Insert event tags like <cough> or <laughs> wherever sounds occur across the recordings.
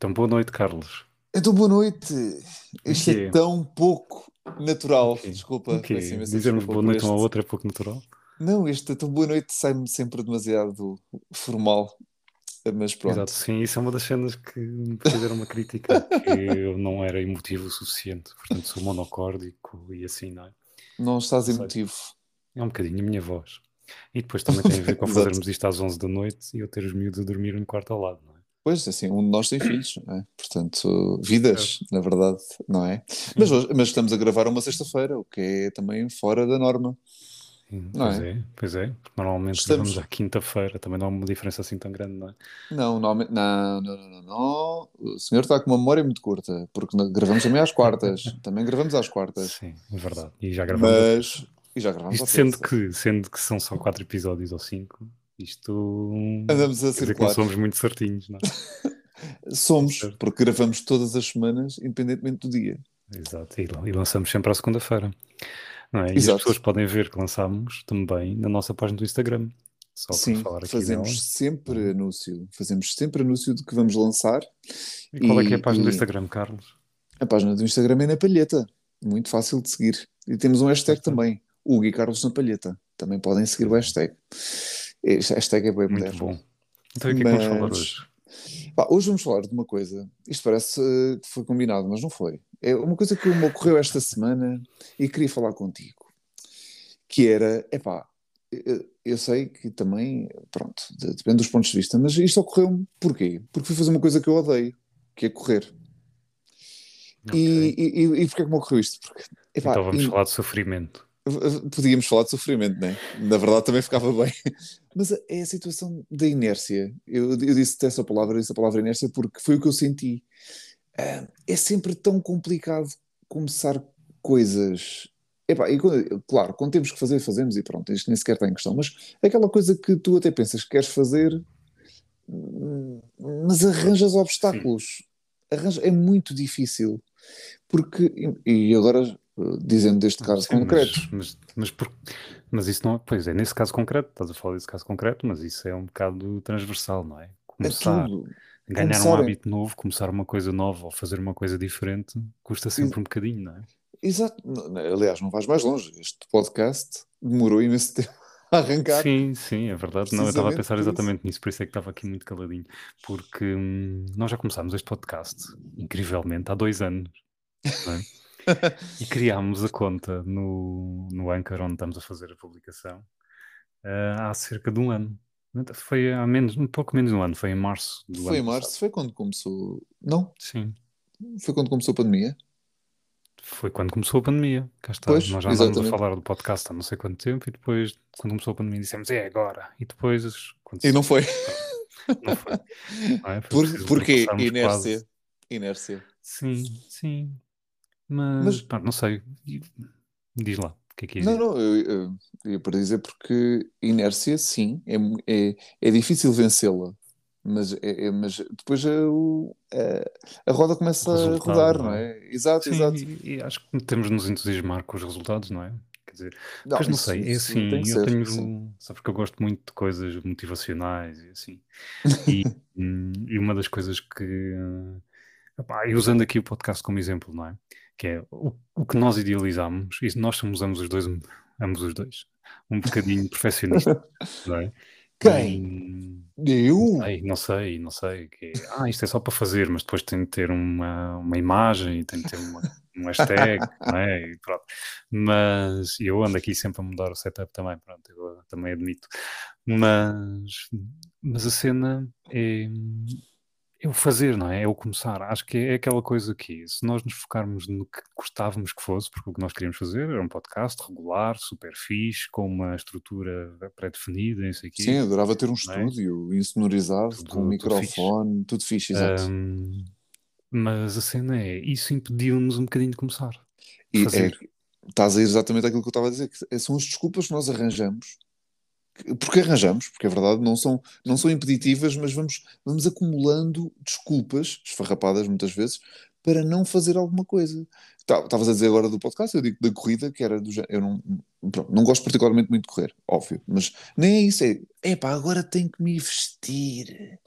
Então, boa noite, Carlos. Então, boa noite. Isto quê? é tão pouco natural. quê? Desculpa. O quê? peço imensa Dizermos boa noite este. outro é pouco natural? Não, este tão boa noite sai-me sempre demasiado formal. Mas Exato, pronto. sim, isso é uma das cenas que me fizeram uma crítica, que eu não era emotivo o suficiente, portanto sou monocórdico e assim, não é? Não estás Sei. emotivo. É um bocadinho a minha voz. E depois <laughs> também tem a ver com Exato. fazermos isto às 11 da noite e eu ter os miúdos a dormir no quarto ao lado, não é? Pois, assim, um de nós tem filhos, não é? Portanto, vidas, na verdade, não é? Mas, hoje, mas estamos a gravar uma sexta-feira, o que é também fora da norma. Sim, Não pois é? é, pois é, normalmente Estamos- gravamos à quinta-feira, também não há uma diferença assim tão grande, não é? Não, não, não, não, não. O senhor está com uma memória muito curta, porque gravamos também às quartas. <laughs> Também gravamos às quartas. Sim, é verdade. E já gravamos. Mas. E já gravamos Isto sendo que, sendo que são só quatro episódios ou cinco, isto Andamos a quer dizer que não circular. somos muito certinhos, não é? <laughs> Somos, Certo. porque gravamos todas as semanas, independentemente do dia. Exato, e, e lançamos sempre à segunda-feira. Não é? E as Exato. pessoas podem ver que lançámos também na nossa página do Instagram. Só Sim, para falar aqui fazemos dela. sempre anúncio. Fazemos sempre anúncio de que vamos lançar. E qual é que é a e- página do e- Instagram, Carlos? A página do Instagram é na palheta. Muito fácil de seguir. E temos um hashtag também. Hugo e Carlos na palheta. Também podem seguir o hashtag. Hashtag é bem Muito moderno. bom. Então, o que é que vamos falar hoje? Pá, hoje vamos falar de uma coisa. Isto parece eh, que foi combinado, mas não foi. É uma coisa que me ocorreu esta semana e queria falar contigo. Que era, epá, eu, eu sei que também, pronto, de- depende dos pontos de vista, mas isto ocorreu-me porquê? Porque fui fazer uma coisa que eu odeio, que é correr. Ok. E, e, e, porquê que me ocorreu isto? Porque, epá, então vamos e- falar de sofrimento. Podíamos falar de sofrimento, né? Na verdade também ficava bem. Mas é a situação da inércia. Eu, eu disse essa palavra, disse a palavra inércia porque foi o que eu senti. Ah, é sempre tão complicado começar coisas. Epá, e claro, quando temos que fazer, fazemos e pronto, isto nem sequer está em questão. Mas aquela coisa que tu até pensas que queres fazer, hum, mas arranjas obstáculos. Arranja, é muito difícil. Porque, e agora, dizendo deste caso Sim, concreto, Mas, mas, mas, por- mas isso não é. Pois é, nesse caso concreto, estás a falar desse caso concreto, mas isso é um bocado transversal, não é? é Começar, tudo. ganhar um Começar é- hábito novo, começar uma coisa nova ou fazer uma coisa diferente, custa sempre um bocadinho, não é? Exato. Aliás, não vais mais longe. Este podcast demorou imenso <laughs> tempo a arrancar. Sim, sim, é verdade. Não, eu estava a pensar exatamente nisso, por isso é que estava aqui muito caladinho. Porque hum, nós já começámos este podcast, incrivelmente, há dois anos. não é? <laughs> E criámos a conta no, no Anchor, onde estamos a fazer a publicação, ah, há cerca de um ano. Foi há menos, um pouco menos de um ano, foi em março do Foi em ano março, passado. foi quando começou. Não, Sim, foi quando começou a pandemia. foi quando começou a pandemia. Cá está. Pois, Nós já andávamos a falar do podcast há não sei quanto tempo e depois, quando começou a pandemia, dissemos é agora. E depois, E não foi. <laughs> não foi. Não é? Foi Por, porquê? Inércia. quase- Inércia. Sim, sim. Mas, Mas- pá, não sei. Diz lá, o que é que Não, dizer? não, eu, eu, eu para dizer porque inércia, sim, é, é, é difícil vencê-la. Mas, é, é- mas depois a, o- a, a roda começa a rodar, não não é? é? Exato, Sim, exato. e, e acho que temos de nos entusiasmar com os resultados, não é? Quer dizer, Não, Mas não isso- sei, é assim, eu ser, tenho, sim. sabe que eu gosto muito de coisas motivacionais e assim, e, <laughs> hum, e uma das coisas que, eh, epá, e usando aqui o podcast como exemplo, não é? Que é o, o que nós idealizamos, e nós somos ambos os dois, ambos os dois, um bocadinho <laughs> perfeccionistas, não é? Quem? Eu? não sei, não sei, que ah, isto é só para fazer, mas depois tem de ter uma, uma imagem e tem de ter uma, um hashtag, <laughs> não é? Mas eu ando aqui sempre a mudar o setup também, pronto, eu também admito. Mas, mas a cena é, é o fazer, não é? É o começar. Acho que é aquela coisa que, se nós nos focarmos no que gostávamos que fosse, porque o que nós queríamos fazer era um podcast regular, super fixe, com uma estrutura pré-definida, não sei o quê. Sim, adorava ter um é? estúdio insonorizado, Tudo- com um microfone, tudo fixe, exato. Ahm, mas a cena é, isso impediu-nos um bocadinho de começar. E fazer. é, estás a ir exatamente aquilo que eu estava a dizer, que são as desculpas que nós arranjamos, porque arranjamos, porque é verdade, não são, não são impeditivas, mas vamos, vamos acumulando desculpas, esfarrapadas muitas vezes, para não fazer alguma coisa. Tá, estavas a dizer agora do podcast, eu digo da corrida, que era do. Eu não, pronto, não gosto particularmente muito de correr, óbvio, mas nem é isso, é epá, agora tenho que me vestir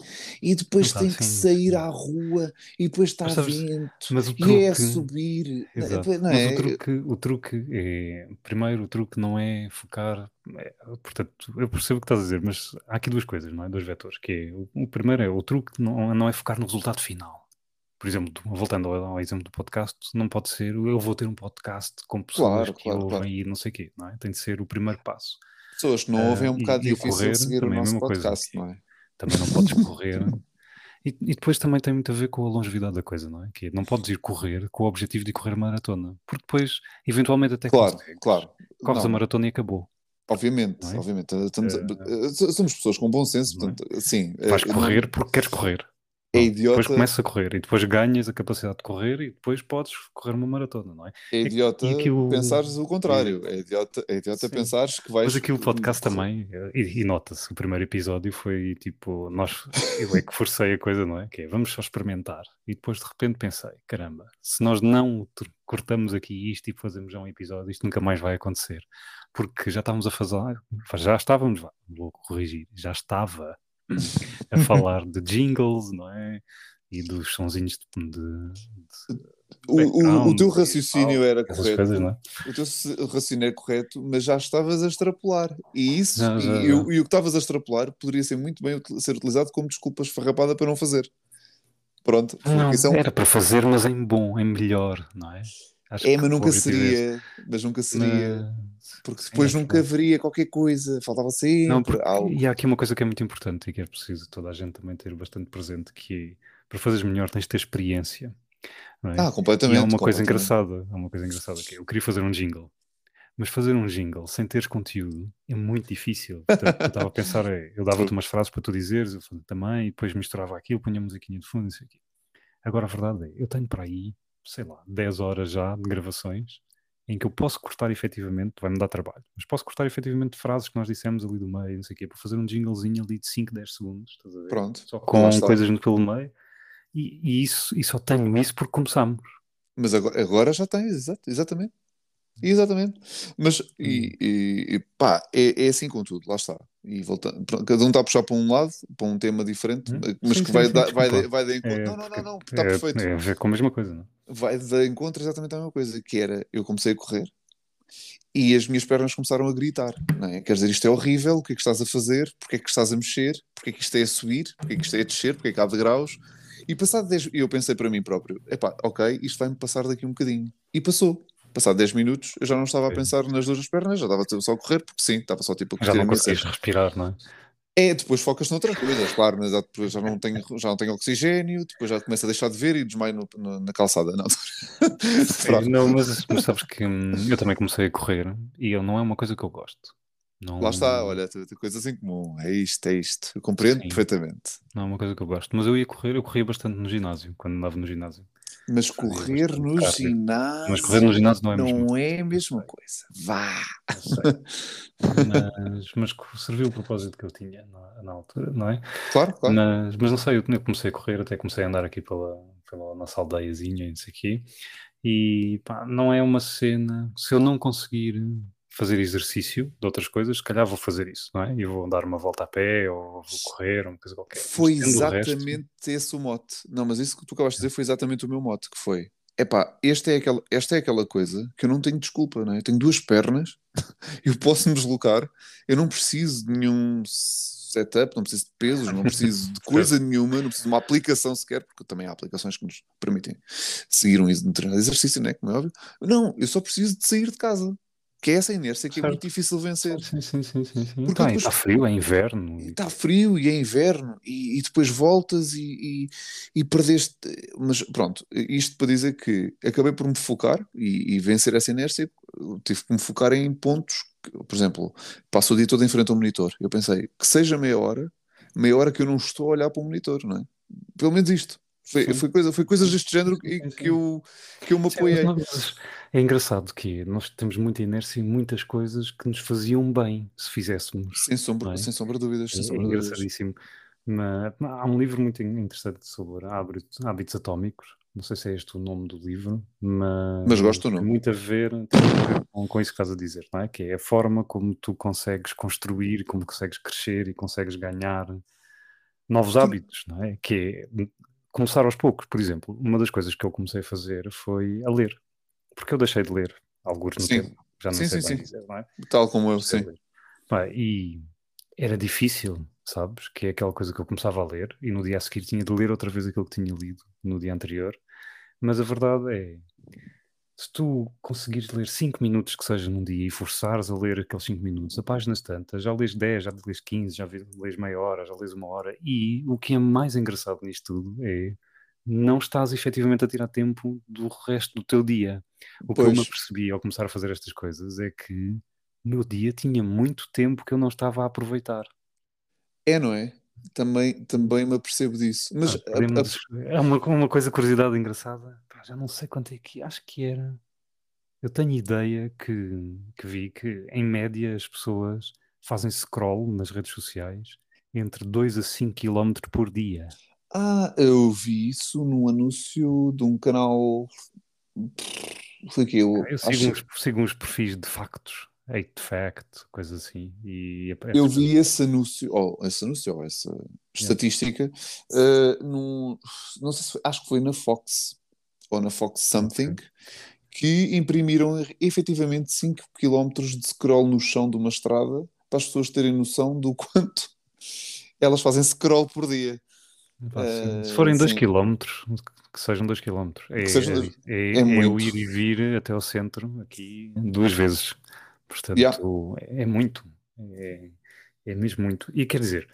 e depois tenho que sim, sair sim. à rua e depois está Mas sabes, vento mas o e é truque, subir. exato, Não mas o é? truque, o truque é, primeiro, o truque não é focar, é, portanto, eu percebo o que estás a dizer, mas há aqui duas coisas, não é? Dois vetores, que é, o, o primeiro é, o truque não, não é focar no resultado final. Por exemplo, voltando ao, ao exemplo do podcast, não pode ser eu vou ter um podcast com pessoas Claro, que claro, ouvem claro. e não sei o quê, não é? Tem de ser o primeiro passo. Pessoas que não ouvem é Ah, um bocado difícil correr seguir o é a nosso coisa, podcast, que não é? também não podes correr. E, e depois também tem muito a ver com a longevidade da coisa, não é? Que é, não podes ir correr com o objetivo de correr maratona, porque depois, eventualmente, até Claro, consegues. claro. Corres a Não, maratona e acabou, obviamente, é? obviamente. Estamos, a- Ah, eh, somos pessoas com bom senso, é? portanto, sim, eh, Vais não, correr porque queres correr. É Pronto. Depois idiota, começas a correr e depois ganhas a capacidade de correr e depois podes correr uma maratona, não é? é idiota e aquilo. pensares o contrário. É idiota, é idiota sim. pensares que Mas vais aquilo podcast também, eh, e, e nota-se, o primeiro episódio foi tipo, nós, eu é que forcei a coisa, não é? Que é, vamos só experimentar. E depois de repente pensei, caramba, se nós não cortamos aqui isto e fazemos já um episódio, isto nunca mais vai acontecer. Porque já estávamos a fazer, já estávamos, vou corrigir, já estava a falar de jingles, não é? E dos sonzinhos de, de- de O, o, teu raciocínio tal, era essas coisas, não correto, é? o teu raciocínio era correto, mas já estavas a extrapolar. E isso, Já, já, e, já. o- e o que estavas a extrapolar poderia ser muito bem util- ser utilizado como desculpa esfarrapada para não fazer. Pronto, Não, isso é um. era para fazer, mas em bom, em melhor, não é? Acho É, mas nunca é seria, mas nunca seria, Mas, porque é depois nunca verdade. haveria qualquer coisa, faltava Não, sempre porque, algo. e há aqui uma coisa que é muito importante e que é preciso toda a gente também ter bastante presente, que é, para fazeres melhor tens de ter experiência, não é? Ah, E há completamente, uma coisa completamente. engraçada, há uma coisa engraçada que é, eu queria fazer um jingle, mas fazer um jingle sem teres conteúdo é muito difícil. <laughs> Portanto, eu estava a pensar, é, eu dava-te umas frases para tu dizeres, eu fazia também, e depois misturava aquilo, punha a musiquinha de fundo, não sei o quê. Agora a verdade é, eu tenho para aí, sei lá, 10 horas já de gravações em que eu posso cortar efetivamente, vai-me dar trabalho, mas posso cortar efetivamente frases que nós dissemos ali do meio, não sei o quê, para fazer um jinglezinho ali de 5, 10 segundos, estás a ver? Pronto, Só com coisas no pelo meio, e, e isso, e só tenho isso porque começamos. Mas agora, agora já tens, exatamente. Exatamente. Mas, Hum. e, e- e pá, é, é assim com tudo, lá está. E voltando, cada um está a puxar para um lado, para um tema diferente, Hum? mas Sim, que vai, sim, dar, vai, de- vai de encontro. É, Não, não, porque não, não, está é, perfeito. é ver com a mesma coisa, não é? Vai de encontro exatamente a mesma coisa, que era, eu comecei a correr e as minhas pernas começaram a gritar, não é? Quer dizer, isto é horrível, o que é que estás a fazer? Porque é que estás a mexer? Porque é que isto é a subir? Porque é que isto é a descer? Porque é que há degraus? E passado 10, eu pensei para mim próprio, epá, ok, isto vai-me passar daqui um bocadinho. E passou. Passado 10 minutos, eu já não estava a pensar nas duas pernas, já estava só a correr, porque sim, estava só tipo a Já curtir a não cena. respirar, não é? É, depois focas noutras coisas, claro, mas já- depois já não tenho, já não tenho oxigênio, depois já começo a deixar de ver e desmaio no- no- na calçada. Não, <laughs> Sim, não, mas, mas sabes que hum, eu também comecei a correr e eu, não é uma coisa que eu gosto. Não, Lá está, olha, coisas em comum. É isto, é isto. Eu compreendo Sim. perfeitamente. Não é uma coisa que eu gosto. Mas eu ia correr, eu corria bastante no ginásio, quando andava no ginásio. Mas correr no cardio. ginásio. Mas correr no ginásio não é a mesma não é a mesma coisa. Vá! Mas, mas serviu o propósito que eu tinha na, na altura, não é? Claro, claro. Mas, mas não sei, eu, eu comecei a correr, até comecei a andar aqui pela, pela nossa aldeiazinha e não sei o quê. E pá, não é uma cena. Se eu não conseguir fazer exercício de outras coisas, se calhar vou fazer isso, não é? E vou dar uma volta a pé ou vou correr, uma coisa qualquer. Foi tendo o resto- exatamente esse o mote. Não, mas isso que tu acabaste de dizer foi exatamente o meu mote, que foi. Epá, esta é, aquela, esta é aquela coisa que eu não tenho desculpa, não é? Eu tenho duas pernas, <laughs> eu posso me deslocar, eu não preciso de nenhum setup, não preciso de pesos, não preciso de <laughs> coisa nenhuma, não preciso de uma aplicação sequer, porque também há aplicações que nos permitem seguir um um determinado exercício, não é? Como é óbvio. Não, eu só preciso de sair de casa, que é essa inércia que é Certo. muito difícil vencer. Sim, sim, sim, sim, sim. Porque Então, depois- está frio, é inverno. Está frio e é inverno e, e depois voltas e, e, e perdeste. Mas pronto, isto para dizer que acabei por me focar e, e vencer essa inércia. Tive que me focar em pontos, que, por exemplo, passo o dia todo em frente ao monitor. Eu pensei que seja meia hora, meia hora que eu não estou a olhar para o monitor, não é? Pelo menos isto. Foi, Sim. foi, coisa, foi coisas deste género que, que, eu, que eu me apoiei. é engraçado que nós temos muita inércia em muitas coisas que nos faziam bem se fizéssemos. Sem sombra, Não é? sem sombra de dúvidas. Sem É, sombra é de dúvidas. engraçadíssimo. Mas, há um livro muito interessante sobre hábitos, hábitos atómicos não sei se é este o nome do livro, mas, Mas gosto do tem nome. muito a ver, tem muito a ver com, com isso que estás a dizer, não é? Que é a forma como tu consegues construir, como consegues crescer e consegues ganhar novos hábitos, não é? Que é começar aos poucos. Por exemplo, uma das coisas que eu comecei a fazer foi a ler, porque eu deixei de ler alguns no Sim. tempo, já não Sim, sei sim, bem sim. dizer, não é? Tal como eu, sim. e era difícil, sabes? Que é aquela coisa que eu começava a ler e no dia a seguir tinha de ler outra vez aquilo que tinha lido no dia anterior. Mas a verdade é, se tu conseguires ler 5 minutos que seja num dia e forçares a ler aqueles 5 minutos, a páginas tantas, já lês 10, já lês 15, já lês meia hora, já lês uma hora. E o que é mais engraçado nisto tudo é não estás efetivamente a tirar tempo do resto do teu dia. O que eu me Pois. apercebi ao começar a fazer estas coisas é que o meu dia tinha muito tempo que eu não estava a aproveitar. É, não é? Também, também me apercebo disso. Mas Ah, a- podemos- É uma, uma coisa, curiosidade engraçada. Já não sei quanto é que. Acho que era. Eu tenho ideia que, que vi que, em média, as pessoas fazem scroll nas redes sociais entre 2 a 5 km por dia. Ah, eu vi isso num anúncio de um canal. Foi que eu, Eu acho- sigo uns, sigo uns perfis de factos, 8 fact, coisas assim. E eu vi esse anúncio, ou esse anúncio, ou essa estatística, num, não sei se foi, acho que foi na Fox ou na Fox Something, que imprimiram efetivamente 5 km de scroll no chão de uma estrada para as pessoas terem noção do <laughs> quanto elas fazem scroll por dia. Pá, sim. eh, Se forem 2 sim. km, que sejam 2 km. É, é, é, é é eu ir e vir até ao centro aqui duas vezes. Portanto, Yeah. é muito. É, é mesmo muito. E quer dizer,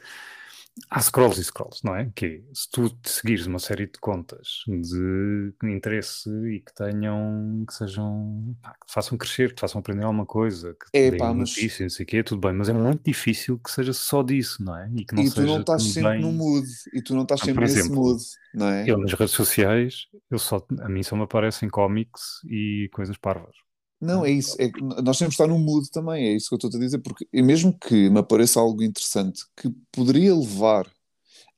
há scrolls e scrolls, não é? Que se tu seguires uma série de contas de interesse e que tenham, que sejam, pá, que te façam crescer, que te façam aprender alguma coisa, que te É, pá, mas- notícias, não sei o quê, tudo bem, mas é muito difícil que seja só disso, não é? E que não e tu não estás sempre também- no mood, e tu não estás Ah, sempre por nesse exemplo, mood, não é? eu nas redes sociais, eu só, a mim só me aparecem cómics e coisas parvas. Não, é isso. É nós temos que estar no mood também, é isso que eu estou a dizer, porque mesmo que me apareça algo interessante que poderia levar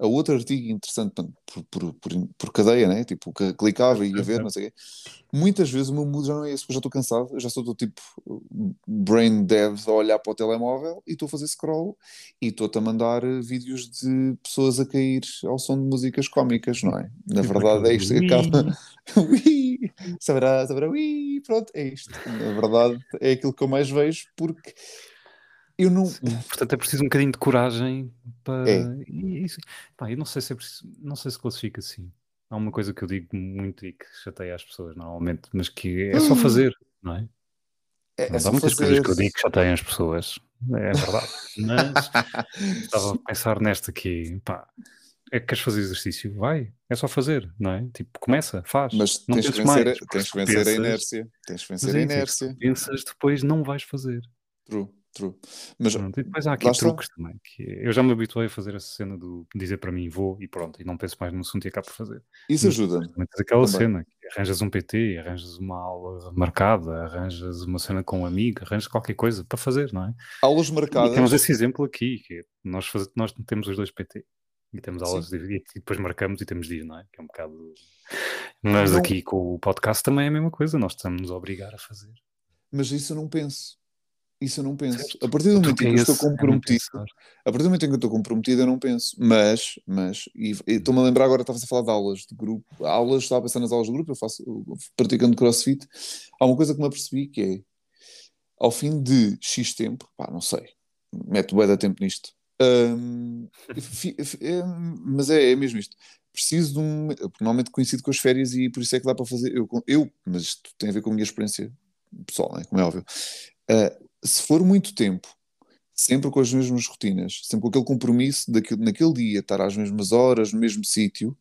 a outro artigo interessante por, por, por, por cadeia, né? Tipo, que clicava e ia ver, não sei o quê. Muitas vezes o meu mood já não é esse, porque eu já estou cansado, já estou do tipo brain dead a olhar para o telemóvel e estou a fazer scroll e estou-te a mandar eh, vídeos de pessoas a cair ao som de músicas cómicas, não é? Na verdade é isto, Wii. acaba. <laughs> Ui, saberá, saberá, ui, pronto, é isto. Na verdade, é aquilo que eu mais vejo, porque eu não. Portanto, é preciso um bocadinho de coragem para. É. Isso- pá, eu não sei se é preciso, não sei se classifica assim. Há uma coisa que eu digo muito e que chateia as pessoas normalmente, mas que é só fazer, não é? É, é há muitas fazer. coisas que eu digo que chateiam as pessoas, é verdade. Mas <laughs> estava a pensar nesta aqui, pá, é que queres fazer exercício? Vai, é só fazer, não é? Tipo, começa, faz. Mas não tens que vencer, mais, a- tens vencer a pensas- inércia. Tens que vencer a é inércia. pensas, depois não vais fazer. True, true. Mas Pronto, e depois há aqui está. truques também. Que eu já me habituei a fazer essa cena do dizer para mim vou e pronto, e não penso mais no assunto e acabo por fazer. isso ajuda. Mas aquela Também. cena, que arranjas um PT, arranjas uma aula marcada, arranjas uma cena com um amigo, arranjas qualquer coisa para fazer, não é? Aulas E marcadas. temos esse exemplo aqui, que é, nós, faz- nós temos os dois PT. E temos aulas de, e depois marcamos e temos dia, não é? Que é um bocado. Mas Não- aqui com o podcast também é a mesma coisa, nós estamos a obrigar a fazer. Mas isso eu não penso. Isso eu não penso. A partir do momento em que eu estou é não comprometido, a partir do momento em que eu estou comprometido, eu não penso. Mas, mas, e estou-me a lembrar agora, estavas a falar de aulas de grupo. Aulas, estava a pensar nas aulas de grupo, eu faço, eu praticando crossfit. Há uma coisa que me apercebi que é, ao fim de X tempo, pá, não sei, meto bué de tempo nisto. Hum, é, mas é, é mesmo isto. Preciso de um. Normalmente coincido com as férias e por isso é que dá para fazer. Eu, eu mas isto tem a ver com a minha experiência pessoal, né, como é óbvio. Uh, se for muito tempo, sempre com as mesmas rotinas, sempre com aquele compromisso daquele, naquele dia estar às mesmas horas, no mesmo sítio,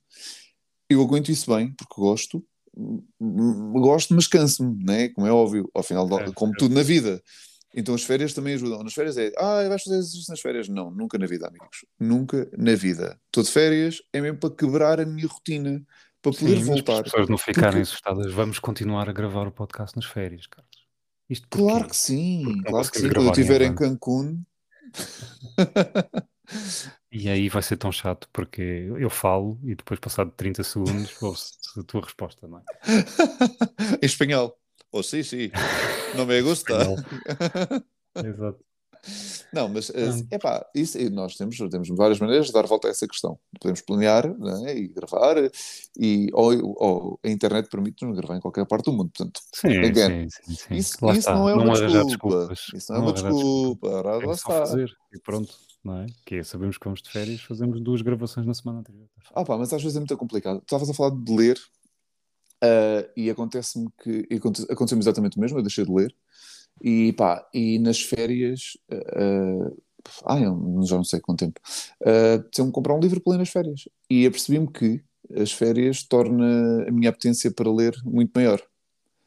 eu aguento isso bem, porque gosto, Hum, gosto, mas canso-me, né? como é óbvio, ao final, do- Certo, como certo. tudo na vida. Então as férias também ajudam. Nas férias é, ah, vais fazer exercício nas férias? Não, nunca na vida, amigos. Nunca na vida. Estou de férias, é mesmo para quebrar a minha rotina, para poder Sim, voltar. as pessoas não ficarem Porque- assustadas, vamos continuar a gravar o podcast nas férias, Carlos. Isto? Claro que sim, não claro que sim. Quando eu estiver em avanço. Cancún, E aí vai ser tão chato porque eu falo e depois, passado 30 segundos, ouço <laughs> a tua resposta, não é? em espanhol. Oh, sim, sim. Não me <laughs> gusta. <laughs> Exato. Não, mas é pá, isso, nós temos, temos várias maneiras de dar volta a essa questão. Podemos planear né, e gravar, e, ou, ou a internet permite-nos gravar em qualquer parte do mundo. Portanto, sim, again, sim, sim. Isso, isso não é uma desculpa. Isso não é uma desculpa. Ora, lá está. Fazer, e pronto, não é? Que é, sabemos que vamos de férias, fazemos duas gravações na semana anterior. Ah pá, mas às vezes é muito complicado. Estavas a falar de ler, uh, e acontece-me que aconteceu-me exatamente o mesmo, eu deixei de ler. E pá, e nas férias, uh, ah, eu já não sei quanto tempo, uh, me comprar um livro para ler nas férias. E apercebi-me que as férias torna a minha apetência para ler muito maior.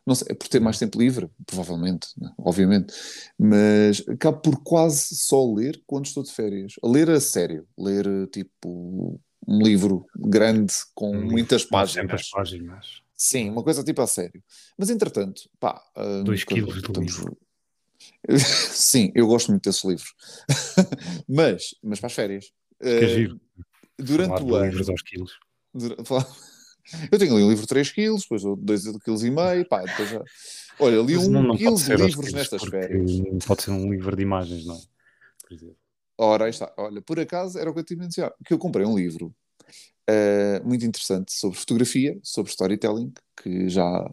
Não sei, é por ter mais tempo livre, provavelmente, né? obviamente, mas acabo por quase só ler quando estou de férias. A ler a sério, ler tipo um livro grande com um muitas páginas. páginas. Sim, uma coisa tipo a sério. Mas entretanto, pá. Uh, Dois quilos de livro. <laughs> Sim, eu gosto muito desse livro. <laughs> mas, mas para as férias. Uh, giro. Durante o ano. livros aos quilos. <laughs> Eu tenho ali um livro de 3 quilos, depois 2,5 kg, pá, depois já... Olha, li um não, não quilo de livros nestas férias. Pode ser um livro de imagens, não é? Por exemplo. Ora, aí está. Olha, por acaso era o que eu tinha mencionado, que eu comprei um livro uh, muito interessante sobre fotografia, sobre storytelling, que já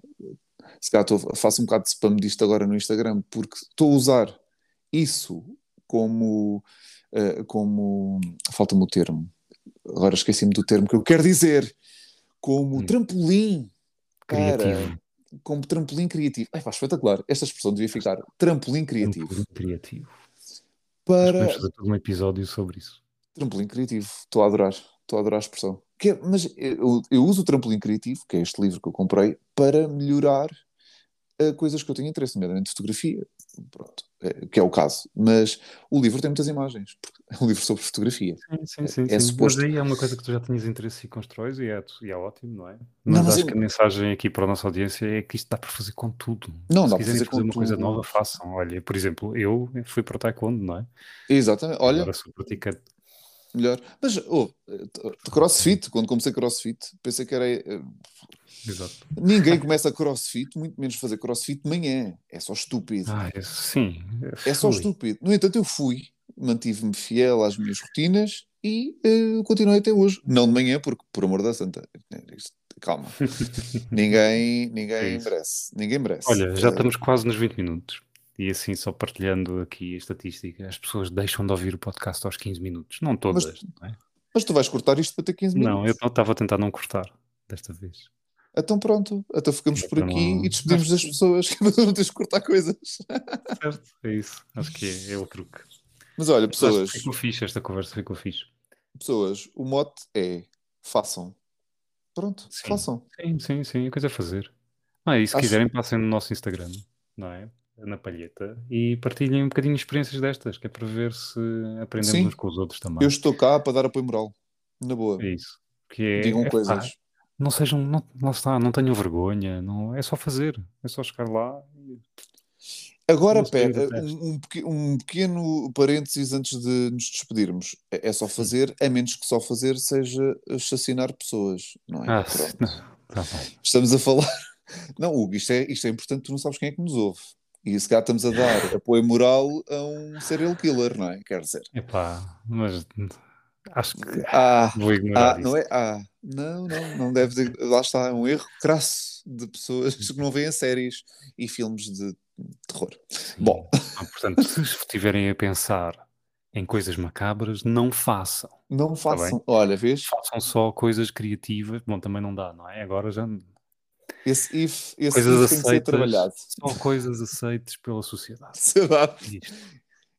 se calhar estou, faço um bocado de spam disto agora no Instagram, porque estou a usar isso como. Uh, como falta-me o termo. Agora esqueci-me do termo que eu quero dizer. Como hum. trampolim criativo. como trampolim criativo. Ai, faz espetacular. Esta expressão devia ficar trampolim criativo. Trampolim criativo. Para. Vamos fazer todo um episódio sobre isso. Trampolim criativo. Estou a adorar. Estou a adorar a expressão. É, mas eu, eu, uso o trampolim criativo, que é este livro que eu comprei, para melhorar uh, coisas que eu tenho interesse, nomeadamente fotografia. Pronto, é, que é o caso. Mas o livro tem muitas imagens. É um livro sobre fotografia. Sim, sim, sim. É, é sim. Suposto... Mas aí é uma coisa que tu já tinhas interesse e constróis e é, e é ótimo, não é? Mas, não, mas acho eu... que a mensagem aqui para a nossa audiência é que isto dá para fazer com tudo. Não, Se dá para fazer, fazer uma tudo. coisa nova, façam. Olha, por exemplo, eu fui para o Taekwondo, não é? Exatamente. Olha, Agora sou praticante melhor. Mas, oh, crossfit, quando comecei crossfit, pensei que era. Eh, Exato. Ninguém começa crossfit, muito menos fazer crossfit de manhã. É só estúpido. Ah, é, sim. É, é só estúpido. No entanto, eu fui, mantive-me fiel às minhas rotinas e uh, continuei até hoje. Não de manhã, porque, por amor da santa, calma. <laughs> ninguém ninguém é merece. Ninguém merece. Olha, já estamos quase nos 20 minutos. E assim, só partilhando aqui a estatística, as pessoas deixam de ouvir o podcast aos 15 minutos. Não todas, mas, não é? Mas tu vais cortar isto para ter 15 minutos? Não, eu estava a tentar não cortar desta vez. Então pronto, então ficamos por aqui não... e despedimos <laughs> das pessoas que não tens de cortar coisas. Certo, é isso. Acho que é, é o truque. Mas olha, pessoas. Ficou fixe esta conversa, ficou fixe. Pessoas, o mote é façam. Pronto, sim. façam. Sim, sim, sim, a coisa a fazer. Ah, e se Acho... quiserem, passem no nosso Instagram, não é? Na palheta e partilhem um bocadinho de experiências destas, que é para ver se aprendemos Sim, uns com os outros também. Eu estou cá para dar apoio moral, na boa. É isso. Que é, Digam é, coisas. Pá, não sejam, não, não está, não tenham vergonha, não, é só fazer, é só chegar lá. Agora, pera, um, um, pequeno parênteses antes de nos despedirmos. É, é só fazer, a menos que só fazer seja assassinar pessoas, não é? Ah, <laughs> não, tá Estamos a falar. <laughs> Não, Hugo, isto é, isto é importante, tu não sabes quem é que nos ouve. E se cá estamos a dar <laughs> apoio moral a um serial killer, não é? Quer dizer. Epá, mas acho que ah, vou ignorar ah, não é? Ah, não, não, não deve ter. Lá está, é um erro crasso de pessoas que não veem séries e filmes de terror. Sim. Bom. Ah, portanto, se estiverem a pensar em coisas macabras, não façam. Não tá façam. Olha, vês? Façam só coisas criativas. Bom, também não dá, não é? Agora já esse if, esse coisas if tem que ser trabalhado. São coisas aceites pela sociedade. <laughs> sociedade.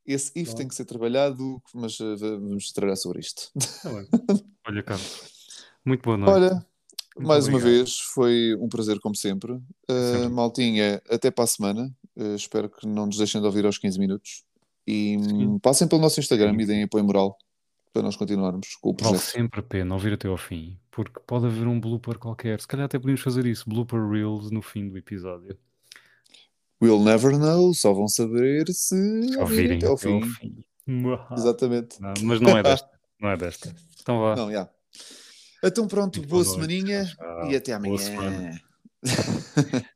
Esse if tem que ser trabalhado, mas uh, vamos trabalhar sobre isto. Tá <laughs> Olha, Carlos, muito boa noite. Olha, muito mais obrigado. uma vez, foi um prazer como sempre. Uh. Maltinha, até para a semana. Uh, espero que não nos deixem de ouvir aos 15 minutos. E Sim. passem pelo nosso Instagram Sim. e deem apoio moral para nós continuarmos com o projeto. Vale sempre a pena ouvir até ao fim, porque pode haver um blooper qualquer. Se calhar até podíamos fazer isso, blooper reels no fim do episódio. We'll never know, só vão saber se ouvirem até ao fim. fim. <laughs> Exatamente. Não, mas não é desta, <laughs> Não é desta. Então vá. Não. Então pronto, Muito boa boa noite. semaninha Tchau, tchau. e até Boa amanhã. semana. <laughs>